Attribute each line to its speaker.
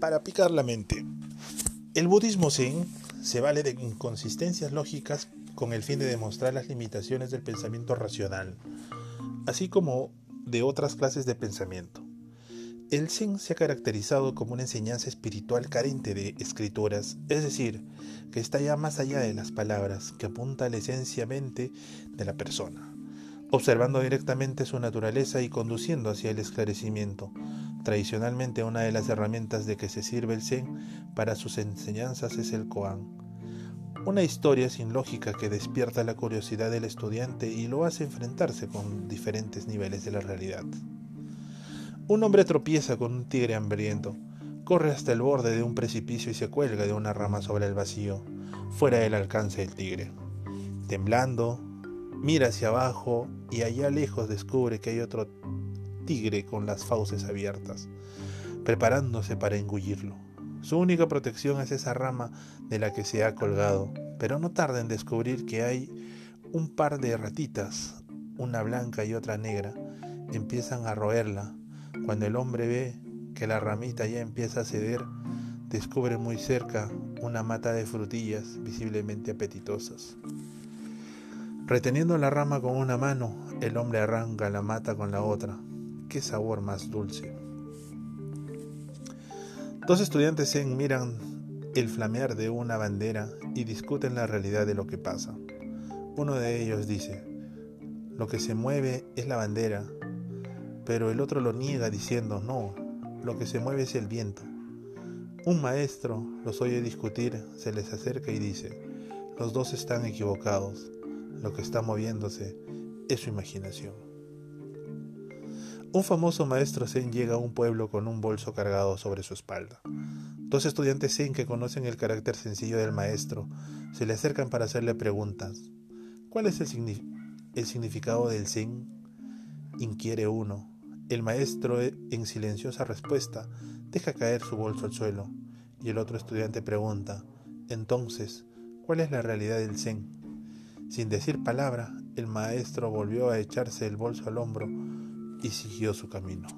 Speaker 1: para picar la mente. El budismo zen se vale de inconsistencias lógicas con el fin de demostrar las limitaciones del pensamiento racional, así como de otras clases de pensamiento. El Zen se ha caracterizado como una enseñanza espiritual carente de escrituras, es decir, que está ya más allá de las palabras, que apunta a la esencia mente de la persona, observando directamente su naturaleza y conduciendo hacia el esclarecimiento. Tradicionalmente una de las herramientas de que se sirve el Zen para sus enseñanzas es el Koan, una historia sin lógica que despierta la curiosidad del estudiante y lo hace enfrentarse con diferentes niveles de la realidad. Un hombre tropieza con un tigre hambriento, corre hasta el borde de un precipicio y se cuelga de una rama sobre el vacío, fuera del alcance del tigre. Temblando, mira hacia abajo y allá lejos descubre que hay otro tigre con las fauces abiertas, preparándose para engullirlo. Su única protección es esa rama de la que se ha colgado, pero no tarda en descubrir que hay un par de ratitas, una blanca y otra negra, empiezan a roerla cuando el hombre ve que la ramita ya empieza a ceder, descubre muy cerca una mata de frutillas visiblemente apetitosas. Reteniendo la rama con una mano, el hombre arranca la mata con la otra. ¡Qué sabor más dulce! Dos estudiantes se miran el flamear de una bandera y discuten la realidad de lo que pasa. Uno de ellos dice, lo que se mueve es la bandera, pero el otro lo niega diciendo, no, lo que se mueve es el viento. Un maestro los oye discutir, se les acerca y dice, los dos están equivocados, lo que está moviéndose es su imaginación. Un famoso maestro Zen llega a un pueblo con un bolso cargado sobre su espalda. Dos estudiantes Zen que conocen el carácter sencillo del maestro se le acercan para hacerle preguntas. ¿Cuál es el, significado del Zen? Inquiere uno. El maestro, eh, en silenciosa respuesta, deja caer su bolso al suelo y el otro estudiante pregunta, entonces, ¿cuál es la realidad del Zen? Sin decir palabra, el maestro volvió a echarse el bolso al hombro y siguió su camino.